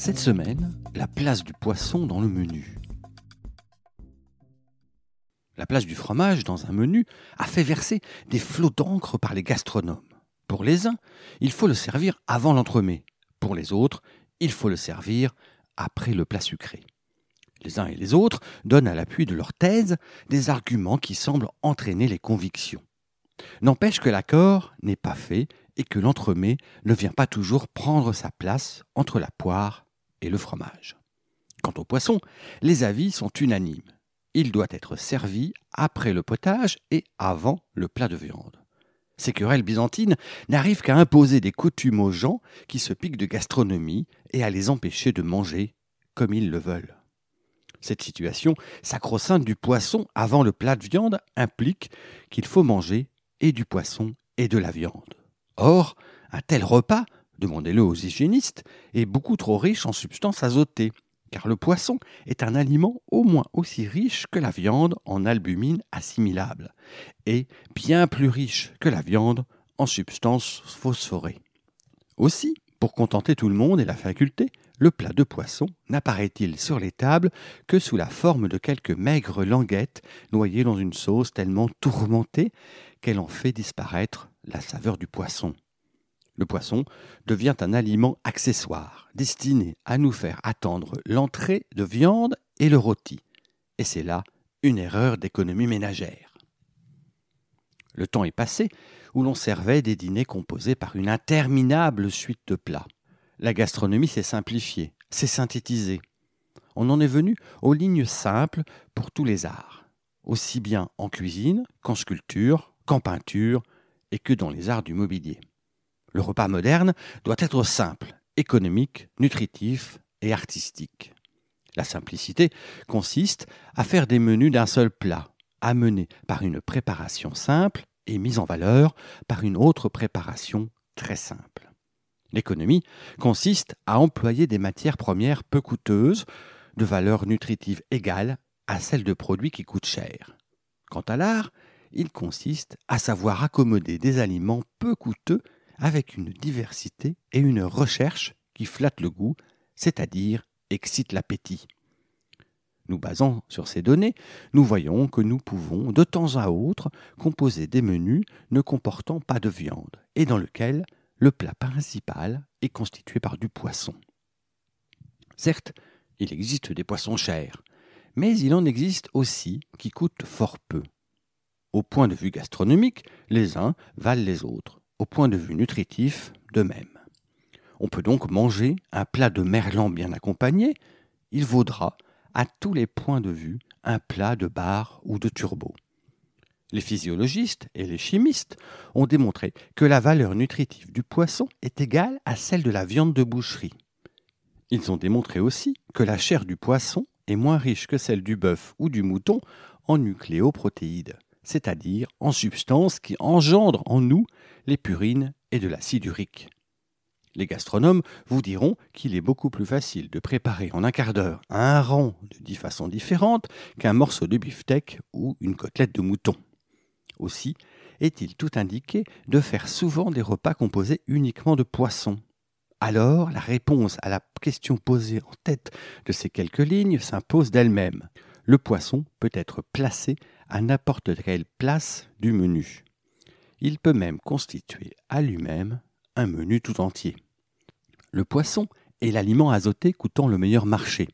Cette semaine, la place du poisson dans le menu. La place du fromage dans un menu a fait verser des flots d'encre par les gastronomes. Pour les uns, il faut le servir avant l'entremets. Pour les autres, il faut le servir après le plat sucré. Les uns et les autres donnent à l'appui de leur thèse des arguments qui semblent entraîner les convictions. N'empêche que l'accord n'est pas fait et que l'entremets ne vient pas toujours prendre sa place entre la poire et le fromage. Quant au poisson, les avis sont unanimes. Il doit être servi après le potage et avant le plat de viande. Ces querelles byzantines n'arrivent qu'à imposer des coutumes aux gens qui se piquent de gastronomie et à les empêcher de manger comme ils le veulent. Cette situation sacro-sainte du poisson avant le plat de viande implique qu'il faut manger et du poisson et de la viande. Or, un tel repas, demandez-le aux hygiénistes, est beaucoup trop riche en substances azotées, car le poisson est un aliment au moins aussi riche que la viande en albumine assimilable, et bien plus riche que la viande en substances phosphorées. Aussi, pour contenter tout le monde et la faculté, le plat de poisson n'apparaît-il sur les tables que sous la forme de quelques maigres languettes noyées dans une sauce tellement tourmentée qu'elle en fait disparaître la saveur du poisson? Le poisson devient un aliment accessoire, destiné à nous faire attendre l'entrée de viande et le rôti. Et c'est là une erreur d'économie ménagère. Le temps est passé où l'on servait des dîners composés par une interminable suite de plats. La gastronomie s'est simplifiée, s'est synthétisée. On en est venu aux lignes simples pour tous les arts, aussi bien en cuisine qu'en sculpture, qu'en peinture et que dans les arts du mobilier. Le repas moderne doit être simple, économique, nutritif et artistique. La simplicité consiste à faire des menus d'un seul plat, amenés par une préparation simple et mise en valeur par une autre préparation très simple. L'économie consiste à employer des matières premières peu coûteuses, de valeur nutritive égale à celle de produits qui coûtent cher. Quant à l'art, il consiste à savoir accommoder des aliments peu coûteux avec une diversité et une recherche qui flattent le goût, c'est-à-dire excitent l'appétit. Nous basant sur ces données, nous voyons que nous pouvons de temps à autre composer des menus ne comportant pas de viande et dans lesquels le plat principal est constitué par du poisson. Certes, il existe des poissons chers, mais il en existe aussi qui coûtent fort peu. Au point de vue gastronomique, les uns valent les autres au point de vue nutritif de même. On peut donc manger un plat de merlan bien accompagné, il vaudra, à tous les points de vue, un plat de bar ou de turbo. Les physiologistes et les chimistes ont démontré que la valeur nutritive du poisson est égale à celle de la viande de boucherie. Ils ont démontré aussi que la chair du poisson est moins riche que celle du bœuf ou du mouton en nucléoprotéides c'est-à-dire en substances qui engendrent en nous les purines et de l'acide urique. Les gastronomes vous diront qu'il est beaucoup plus facile de préparer en un quart d'heure un rang de dix façons différentes qu'un morceau de beefsteak ou une côtelette de mouton. Aussi est-il tout indiqué de faire souvent des repas composés uniquement de poissons. Alors la réponse à la question posée en tête de ces quelques lignes s'impose d'elle-même. Le poisson peut être placé à n'importe quelle place du menu. Il peut même constituer à lui-même un menu tout entier. Le poisson est l'aliment azoté coûtant le meilleur marché.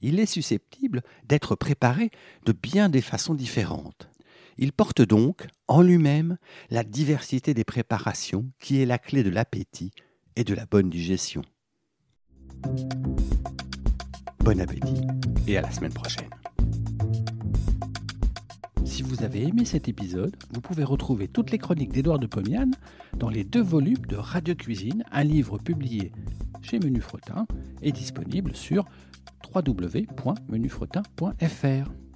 Il est susceptible d'être préparé de bien des façons différentes. Il porte donc en lui-même la diversité des préparations qui est la clé de l'appétit et de la bonne digestion. Bon appétit et à la semaine prochaine. Vous avez aimé cet épisode, vous pouvez retrouver toutes les chroniques d'Édouard de Pomian dans les deux volumes de Radio Cuisine, un livre publié chez Menu Fretin est disponible sur www.menufretin.fr.